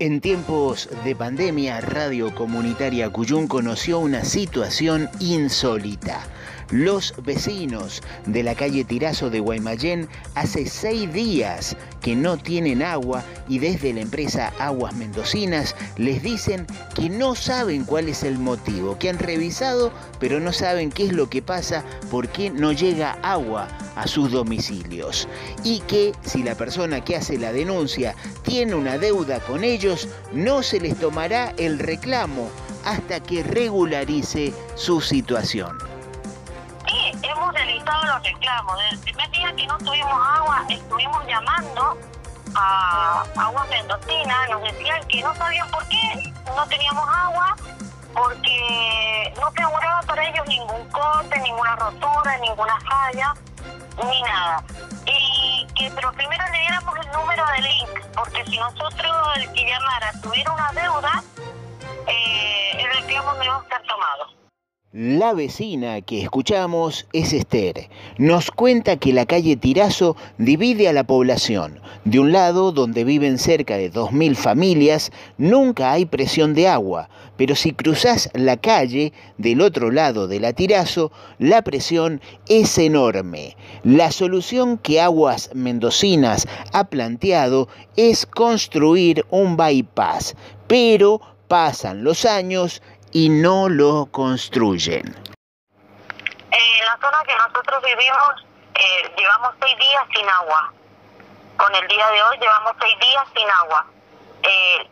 En tiempos de pandemia, Radio Comunitaria Cuyún conoció una situación insólita. Los vecinos de la calle Tirazo de Guaymallén hace seis días que no tienen agua y desde la empresa Aguas Mendocinas les dicen que no saben cuál es el motivo, que han revisado pero no saben qué es lo que pasa, por qué no llega agua a sus domicilios. Y que si la persona que hace la denuncia tiene una deuda con ellos, no se les tomará el reclamo hasta que regularice su situación los reclamos. Desde el primer día que no tuvimos agua, estuvimos llamando a Aguas Mendocina, nos decían que no sabían por qué no teníamos agua, porque no figuraba para ellos ningún corte, ninguna rotura, ninguna falla, ni nada. Y que pero primero le diéramos el número de link, porque si nosotros el que llamara tuviera una deuda, La vecina que escuchamos es Esther. Nos cuenta que la calle Tirazo divide a la población. De un lado, donde viven cerca de 2.000 familias, nunca hay presión de agua, pero si cruzas la calle del otro lado de la Tirazo, la presión es enorme. La solución que Aguas Mendocinas ha planteado es construir un bypass, pero pasan los años y no lo construyen. En la zona que nosotros vivimos eh, llevamos seis días sin agua. Con el día de hoy llevamos seis días sin agua. Eh,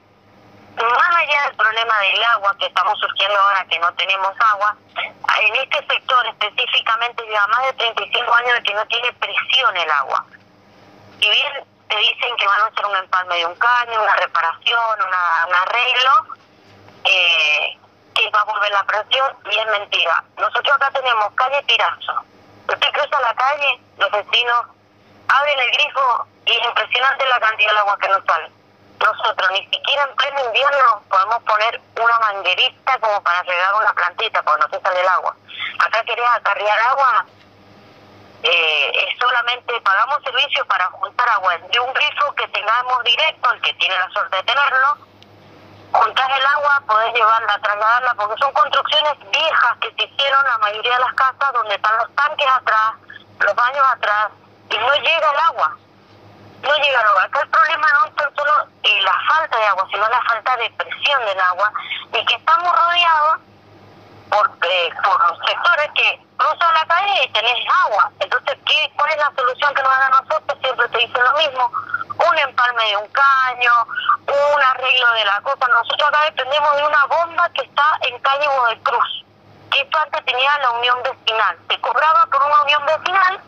más allá del problema del agua que estamos surgiendo ahora que no tenemos agua, en este sector específicamente lleva más de 35 años de que no tiene presión el agua. Y bien te dicen que van a hacer un empalme de un caño, una reparación, una, un arreglo, eh, que va a volver la presión y es mentira. Nosotros acá tenemos calle Tirazo. Usted cruza la calle, los vecinos abren el grifo y es impresionante la cantidad de agua que nos sale. Nosotros ni siquiera en pleno invierno podemos poner una manguerita como para regar una plantita cuando no se sale el agua. Acá querés acarrear agua, eh, es solamente pagamos servicio para juntar agua de un grifo que tengamos directo, el que tiene la suerte de tenerlo, juntar el agua, poder llevarla, trasladarla, porque son construcciones viejas que se hicieron la mayoría de las casas donde están los tanques atrás, los baños atrás, y no llega el agua. No llega el agua. Acá el problema no es solo eh, la falta de agua, sino la falta de presión del agua, y que estamos rodeados por, eh, por sectores que cruzan la calle y tenés agua. Entonces, ¿qué, ¿cuál es la solución que nos dan a? Te dicen lo mismo, un empalme de un caño, un arreglo de la cosa. Nosotros acá dependemos de una bomba que está en calle Cruz, que esto antes tenía la unión vecinal. Se cobraba por una unión vecinal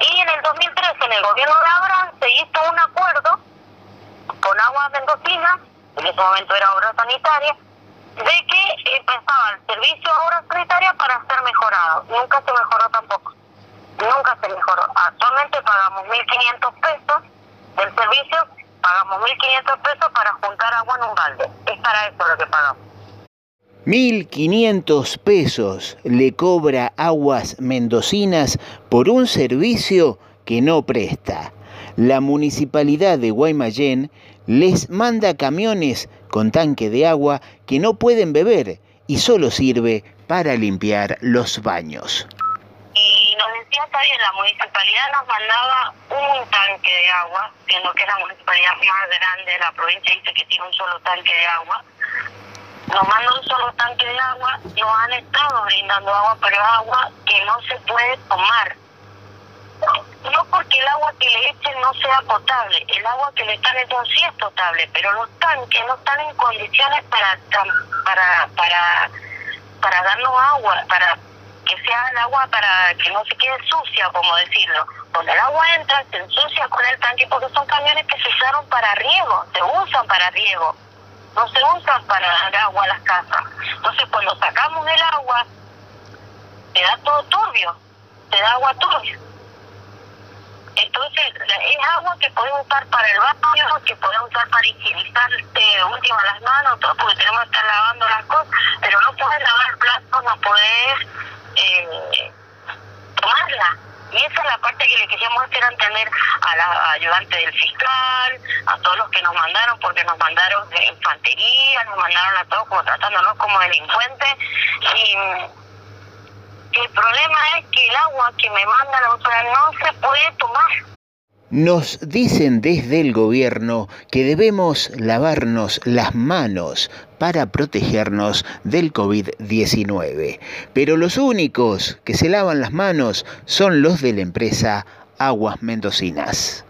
y en el 2013 en el gobierno de Abraham se hizo un acuerdo con Aguas Mendocina, en ese momento era obra sanitaria, de que empezaba el servicio de obra sanitaria para ser mejorado. Nunca se mejoró tampoco. Nunca se mejoró. Actualmente pagamos 1.500 pesos del servicio pagamos 1.500 pesos para juntar agua en un balde. Es para eso lo que pagamos. 1.500 pesos le cobra Aguas Mendocinas por un servicio que no presta. La municipalidad de Guaymallén les manda camiones con tanque de agua que no pueden beber y solo sirve para limpiar los baños la municipalidad nos mandaba un tanque de agua, siendo que es la municipalidad más grande de la provincia, dice que tiene un solo tanque de agua. Nos manda un solo tanque de agua, nos han estado brindando agua, pero agua que no se puede tomar. No porque el agua que le echen no sea potable, el agua que le están echando sí es potable, pero los tanques no están en condiciones para para para para darnos agua, para que sea el agua para que no se quede sucia, como decirlo. Cuando el agua entra, se ensucia con el tanque porque son camiones que se usaron para riego, se usan para riego, no se usan para dar agua a las casas. Entonces, cuando sacamos el agua, te da todo turbio, te da agua turbia. Entonces, es agua que podemos usar para el baño, que podemos usar para higienizar este, último las manos, todo, porque tenemos que estar lavando las cosas, pero no puedes lavar platos, no puedes. Y esa es la parte que le queríamos hacer entender a la ayudante del fiscal, a todos los que nos mandaron, porque nos mandaron de infantería, nos mandaron a todos como tratándonos como delincuentes. Y el problema es que el agua que me manda la doctora no se puede tomar. Nos dicen desde el gobierno que debemos lavarnos las manos para protegernos del COVID-19, pero los únicos que se lavan las manos son los de la empresa Aguas Mendocinas.